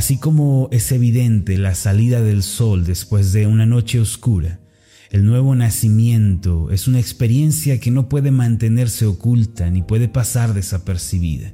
Así como es evidente la salida del sol después de una noche oscura, el nuevo nacimiento es una experiencia que no puede mantenerse oculta ni puede pasar desapercibida.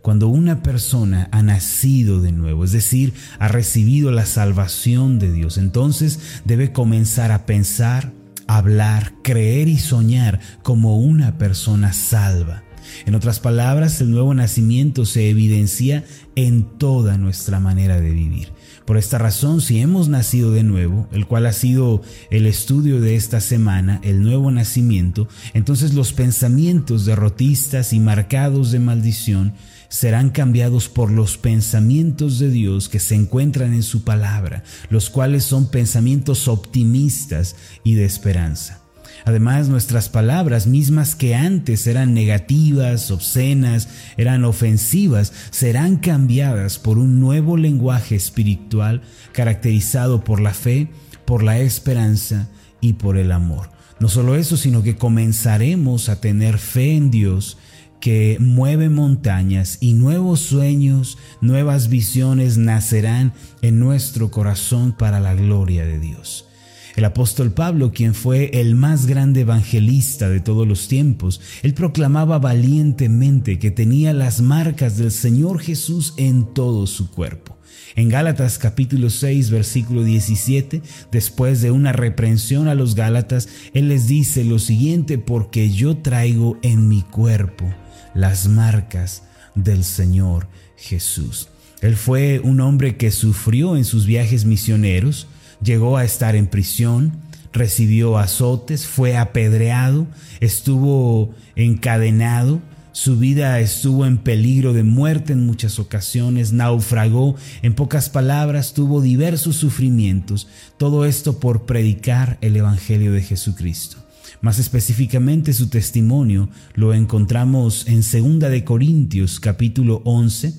Cuando una persona ha nacido de nuevo, es decir, ha recibido la salvación de Dios, entonces debe comenzar a pensar, hablar, creer y soñar como una persona salva. En otras palabras, el nuevo nacimiento se evidencia en toda nuestra manera de vivir. Por esta razón, si hemos nacido de nuevo, el cual ha sido el estudio de esta semana, el nuevo nacimiento, entonces los pensamientos derrotistas y marcados de maldición serán cambiados por los pensamientos de Dios que se encuentran en su palabra, los cuales son pensamientos optimistas y de esperanza. Además, nuestras palabras mismas que antes eran negativas, obscenas, eran ofensivas, serán cambiadas por un nuevo lenguaje espiritual caracterizado por la fe, por la esperanza y por el amor. No solo eso, sino que comenzaremos a tener fe en Dios que mueve montañas y nuevos sueños, nuevas visiones nacerán en nuestro corazón para la gloria de Dios. El apóstol Pablo, quien fue el más grande evangelista de todos los tiempos, él proclamaba valientemente que tenía las marcas del Señor Jesús en todo su cuerpo. En Gálatas capítulo 6 versículo 17, después de una reprensión a los Gálatas, él les dice lo siguiente, porque yo traigo en mi cuerpo las marcas del Señor Jesús. Él fue un hombre que sufrió en sus viajes misioneros, llegó a estar en prisión, recibió azotes, fue apedreado, estuvo encadenado, su vida estuvo en peligro de muerte en muchas ocasiones, naufragó, en pocas palabras, tuvo diversos sufrimientos, todo esto por predicar el Evangelio de Jesucristo. Más específicamente su testimonio lo encontramos en 2 de Corintios capítulo 11,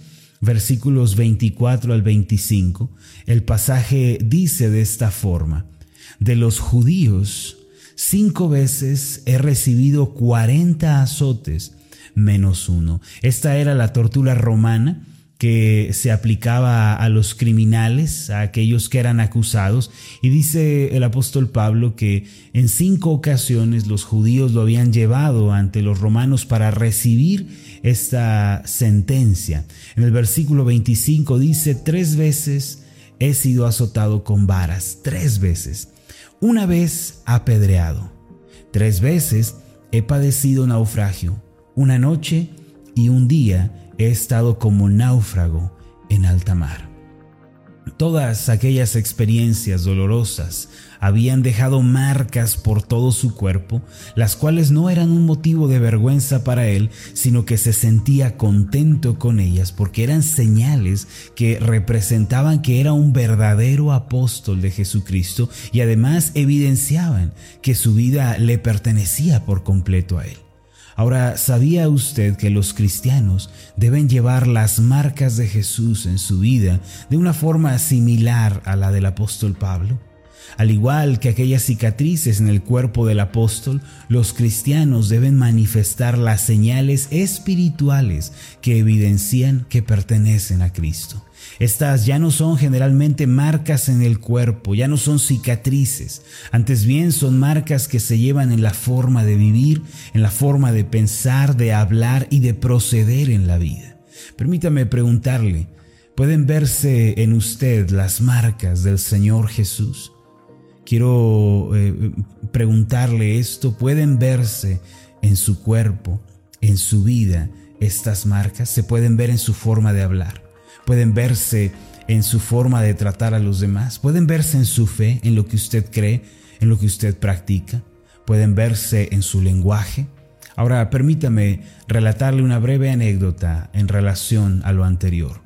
versículos 24 al 25, el pasaje dice de esta forma, de los judíos, cinco veces he recibido cuarenta azotes menos uno. Esta era la tortura romana que se aplicaba a los criminales, a aquellos que eran acusados. Y dice el apóstol Pablo que en cinco ocasiones los judíos lo habían llevado ante los romanos para recibir esta sentencia. En el versículo 25 dice, tres veces he sido azotado con varas, tres veces. Una vez apedreado, tres veces he padecido naufragio, una noche y un día he estado como náufrago en alta mar. Todas aquellas experiencias dolorosas habían dejado marcas por todo su cuerpo, las cuales no eran un motivo de vergüenza para él, sino que se sentía contento con ellas porque eran señales que representaban que era un verdadero apóstol de Jesucristo y además evidenciaban que su vida le pertenecía por completo a él. Ahora, ¿sabía usted que los cristianos deben llevar las marcas de Jesús en su vida de una forma similar a la del apóstol Pablo? Al igual que aquellas cicatrices en el cuerpo del apóstol, los cristianos deben manifestar las señales espirituales que evidencian que pertenecen a Cristo. Estas ya no son generalmente marcas en el cuerpo, ya no son cicatrices, antes bien son marcas que se llevan en la forma de vivir, en la forma de pensar, de hablar y de proceder en la vida. Permítame preguntarle, ¿pueden verse en usted las marcas del Señor Jesús? Quiero eh, preguntarle esto, ¿pueden verse en su cuerpo, en su vida, estas marcas? ¿Se pueden ver en su forma de hablar? Pueden verse en su forma de tratar a los demás, pueden verse en su fe, en lo que usted cree, en lo que usted practica, pueden verse en su lenguaje. Ahora permítame relatarle una breve anécdota en relación a lo anterior.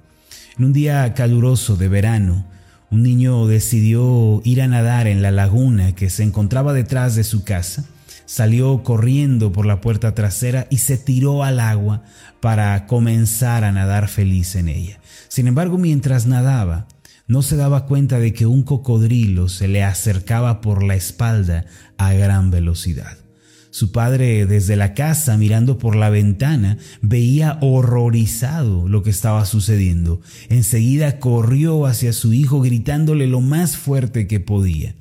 En un día caluroso de verano, un niño decidió ir a nadar en la laguna que se encontraba detrás de su casa salió corriendo por la puerta trasera y se tiró al agua para comenzar a nadar feliz en ella. Sin embargo, mientras nadaba, no se daba cuenta de que un cocodrilo se le acercaba por la espalda a gran velocidad. Su padre desde la casa, mirando por la ventana, veía horrorizado lo que estaba sucediendo. Enseguida corrió hacia su hijo gritándole lo más fuerte que podía.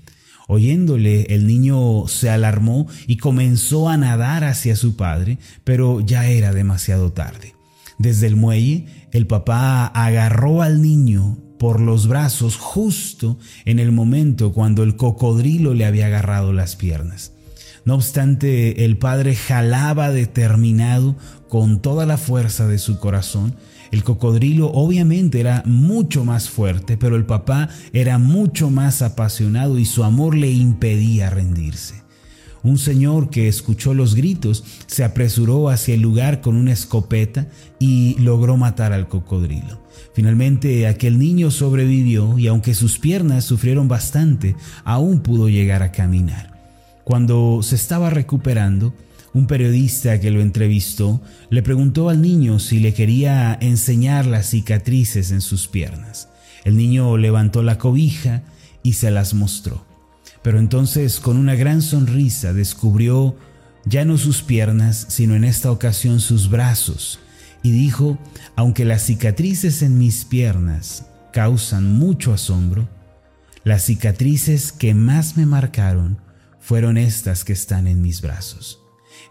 Oyéndole, el niño se alarmó y comenzó a nadar hacia su padre, pero ya era demasiado tarde. Desde el muelle, el papá agarró al niño por los brazos justo en el momento cuando el cocodrilo le había agarrado las piernas. No obstante, el padre jalaba determinado con toda la fuerza de su corazón. El cocodrilo obviamente era mucho más fuerte, pero el papá era mucho más apasionado y su amor le impedía rendirse. Un señor que escuchó los gritos se apresuró hacia el lugar con una escopeta y logró matar al cocodrilo. Finalmente aquel niño sobrevivió y aunque sus piernas sufrieron bastante, aún pudo llegar a caminar. Cuando se estaba recuperando, un periodista que lo entrevistó le preguntó al niño si le quería enseñar las cicatrices en sus piernas. El niño levantó la cobija y se las mostró. Pero entonces con una gran sonrisa descubrió ya no sus piernas, sino en esta ocasión sus brazos, y dijo, aunque las cicatrices en mis piernas causan mucho asombro, las cicatrices que más me marcaron fueron estas que están en mis brazos.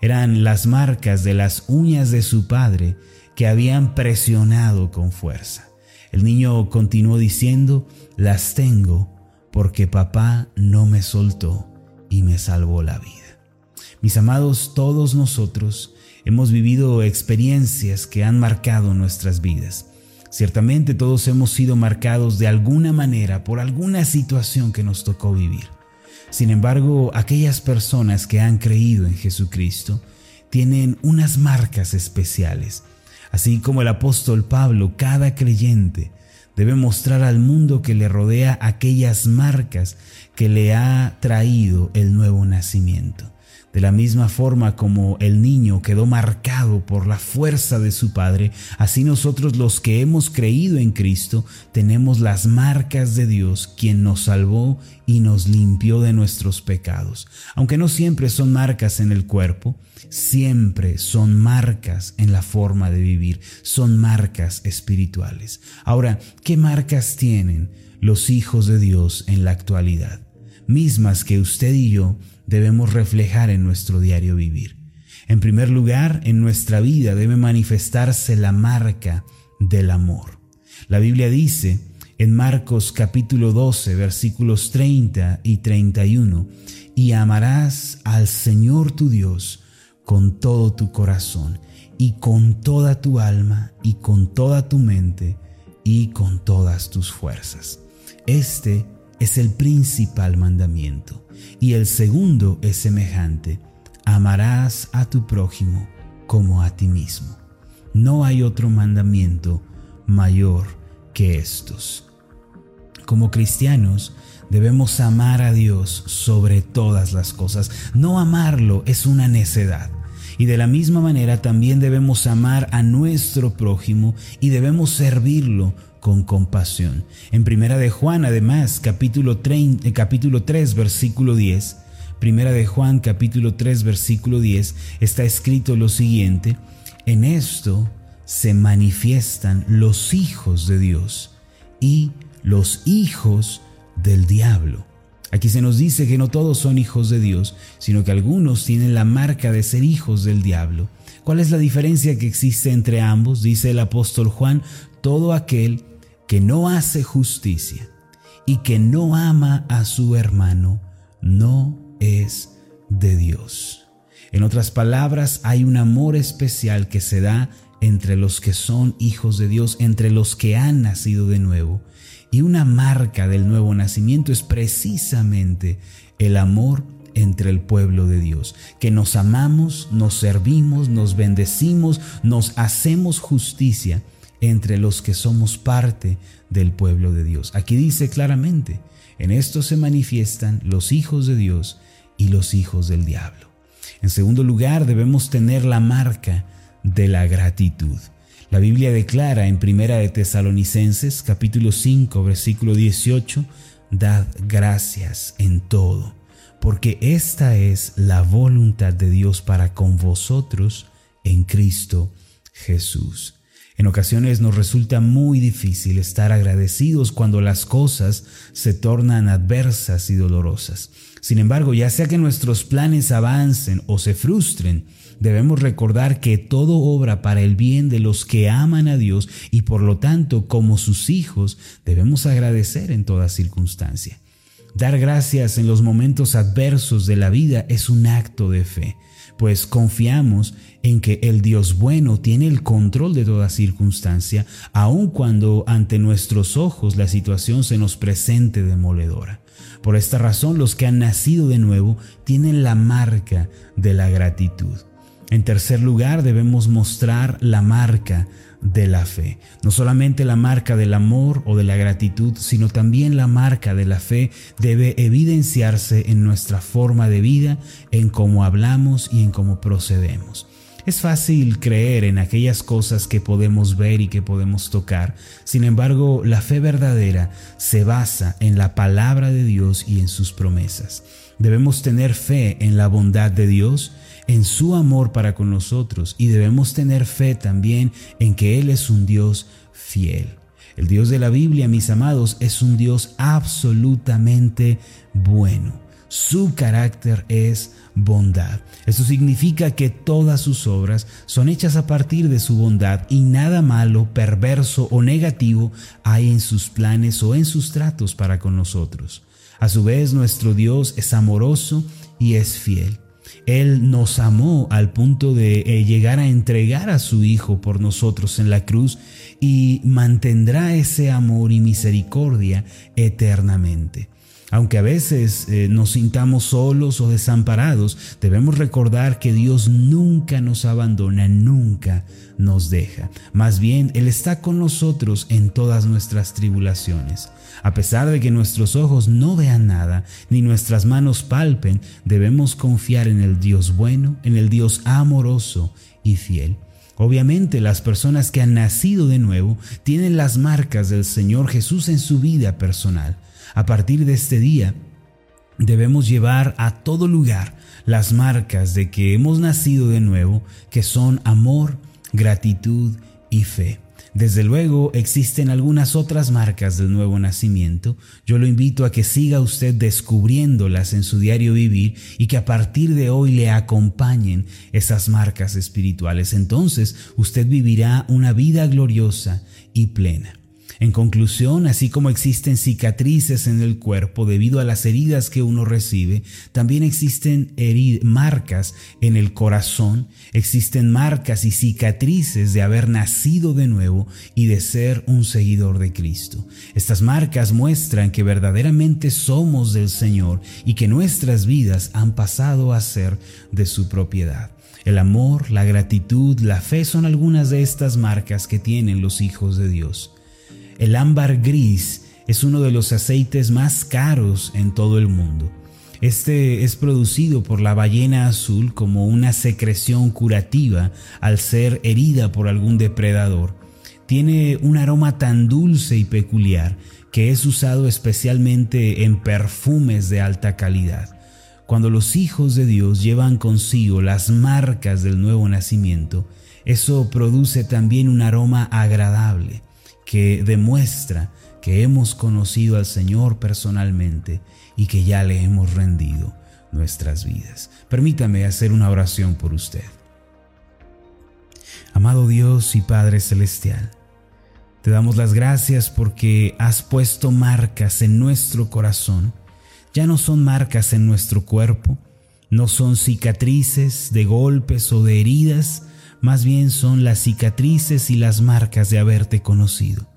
Eran las marcas de las uñas de su padre que habían presionado con fuerza. El niño continuó diciendo, las tengo porque papá no me soltó y me salvó la vida. Mis amados, todos nosotros hemos vivido experiencias que han marcado nuestras vidas. Ciertamente todos hemos sido marcados de alguna manera por alguna situación que nos tocó vivir. Sin embargo, aquellas personas que han creído en Jesucristo tienen unas marcas especiales. Así como el apóstol Pablo, cada creyente Debe mostrar al mundo que le rodea aquellas marcas que le ha traído el nuevo nacimiento. De la misma forma como el niño quedó marcado por la fuerza de su Padre, así nosotros los que hemos creído en Cristo tenemos las marcas de Dios, quien nos salvó y nos limpió de nuestros pecados. Aunque no siempre son marcas en el cuerpo, siempre son marcas en la forma de vivir, son marcas espirituales. Ahora, ¿qué marcas tienen los hijos de Dios en la actualidad? Mismas que usted y yo debemos reflejar en nuestro diario vivir. En primer lugar, en nuestra vida debe manifestarse la marca del amor. La Biblia dice en Marcos capítulo 12 versículos 30 y 31, y amarás al Señor tu Dios con todo tu corazón y con toda tu alma y con toda tu mente y con todas tus fuerzas. Este es el principal mandamiento. Y el segundo es semejante. Amarás a tu prójimo como a ti mismo. No hay otro mandamiento mayor que estos. Como cristianos, debemos amar a Dios sobre todas las cosas. No amarlo es una necedad. Y de la misma manera también debemos amar a nuestro prójimo y debemos servirlo con compasión. En Primera de Juan, además, capítulo, 30, eh, capítulo 3, versículo 10, Primera de Juan, capítulo 3, versículo 10, está escrito lo siguiente, en esto se manifiestan los hijos de Dios y los hijos del diablo. Aquí se nos dice que no todos son hijos de Dios, sino que algunos tienen la marca de ser hijos del diablo. ¿Cuál es la diferencia que existe entre ambos? Dice el apóstol Juan, todo aquel que no hace justicia y que no ama a su hermano, no es de Dios. En otras palabras, hay un amor especial que se da entre los que son hijos de Dios, entre los que han nacido de nuevo. Y una marca del nuevo nacimiento es precisamente el amor entre el pueblo de Dios, que nos amamos, nos servimos, nos bendecimos, nos hacemos justicia entre los que somos parte del pueblo de Dios. Aquí dice claramente, en esto se manifiestan los hijos de Dios y los hijos del diablo. En segundo lugar, debemos tener la marca de la gratitud. La Biblia declara en Primera de Tesalonicenses capítulo 5 versículo 18, dad gracias en todo porque esta es la voluntad de Dios para con vosotros en Cristo Jesús. En ocasiones nos resulta muy difícil estar agradecidos cuando las cosas se tornan adversas y dolorosas. Sin embargo, ya sea que nuestros planes avancen o se frustren, debemos recordar que todo obra para el bien de los que aman a Dios y por lo tanto como sus hijos debemos agradecer en toda circunstancia. Dar gracias en los momentos adversos de la vida es un acto de fe, pues confiamos en que el Dios bueno tiene el control de toda circunstancia, aun cuando ante nuestros ojos la situación se nos presente demoledora. Por esta razón los que han nacido de nuevo tienen la marca de la gratitud. En tercer lugar, debemos mostrar la marca de la fe. No solamente la marca del amor o de la gratitud, sino también la marca de la fe debe evidenciarse en nuestra forma de vida, en cómo hablamos y en cómo procedemos. Es fácil creer en aquellas cosas que podemos ver y que podemos tocar. Sin embargo, la fe verdadera se basa en la palabra de Dios y en sus promesas. Debemos tener fe en la bondad de Dios, en su amor para con nosotros y debemos tener fe también en que Él es un Dios fiel. El Dios de la Biblia, mis amados, es un Dios absolutamente bueno. Su carácter es bondad. Eso significa que todas sus obras son hechas a partir de su bondad y nada malo, perverso o negativo hay en sus planes o en sus tratos para con nosotros. A su vez, nuestro Dios es amoroso y es fiel. Él nos amó al punto de eh, llegar a entregar a su Hijo por nosotros en la cruz y mantendrá ese amor y misericordia eternamente. Aunque a veces eh, nos sintamos solos o desamparados, debemos recordar que Dios nunca nos abandona, nunca nos deja. Más bien, Él está con nosotros en todas nuestras tribulaciones. A pesar de que nuestros ojos no vean nada, ni nuestras manos palpen, debemos confiar en el Dios bueno, en el Dios amoroso y fiel. Obviamente las personas que han nacido de nuevo tienen las marcas del Señor Jesús en su vida personal. A partir de este día, debemos llevar a todo lugar las marcas de que hemos nacido de nuevo, que son amor, gratitud y fe. Desde luego existen algunas otras marcas del nuevo nacimiento. Yo lo invito a que siga usted descubriéndolas en su diario vivir y que a partir de hoy le acompañen esas marcas espirituales. Entonces usted vivirá una vida gloriosa y plena. En conclusión, así como existen cicatrices en el cuerpo debido a las heridas que uno recibe, también existen marcas en el corazón, existen marcas y cicatrices de haber nacido de nuevo y de ser un seguidor de Cristo. Estas marcas muestran que verdaderamente somos del Señor y que nuestras vidas han pasado a ser de su propiedad. El amor, la gratitud, la fe son algunas de estas marcas que tienen los hijos de Dios. El ámbar gris es uno de los aceites más caros en todo el mundo. Este es producido por la ballena azul como una secreción curativa al ser herida por algún depredador. Tiene un aroma tan dulce y peculiar que es usado especialmente en perfumes de alta calidad. Cuando los hijos de Dios llevan consigo las marcas del nuevo nacimiento, eso produce también un aroma agradable que demuestra que hemos conocido al Señor personalmente y que ya le hemos rendido nuestras vidas. Permítame hacer una oración por usted. Amado Dios y Padre Celestial, te damos las gracias porque has puesto marcas en nuestro corazón. Ya no son marcas en nuestro cuerpo, no son cicatrices de golpes o de heridas, más bien son las cicatrices y las marcas de haberte conocido.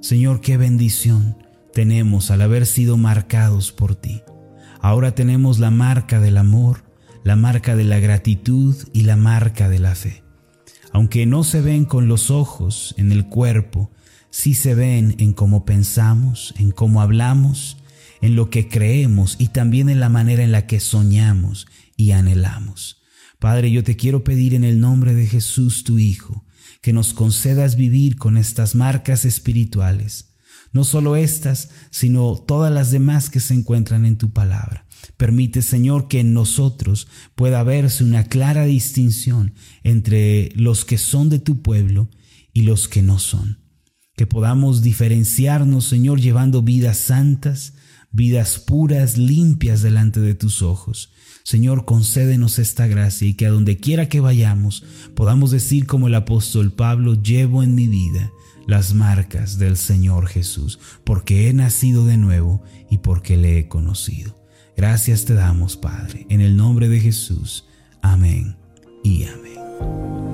Señor, qué bendición tenemos al haber sido marcados por ti. Ahora tenemos la marca del amor, la marca de la gratitud y la marca de la fe. Aunque no se ven con los ojos en el cuerpo, sí se ven en cómo pensamos, en cómo hablamos, en lo que creemos y también en la manera en la que soñamos y anhelamos. Padre, yo te quiero pedir en el nombre de Jesús, tu Hijo, que nos concedas vivir con estas marcas espirituales, no solo estas, sino todas las demás que se encuentran en tu palabra. Permite, Señor, que en nosotros pueda verse una clara distinción entre los que son de tu pueblo y los que no son. Que podamos diferenciarnos, Señor, llevando vidas santas, vidas puras, limpias delante de tus ojos. Señor, concédenos esta gracia y que a donde quiera que vayamos podamos decir como el apóstol Pablo, llevo en mi vida las marcas del Señor Jesús, porque he nacido de nuevo y porque le he conocido. Gracias te damos, Padre, en el nombre de Jesús. Amén y amén.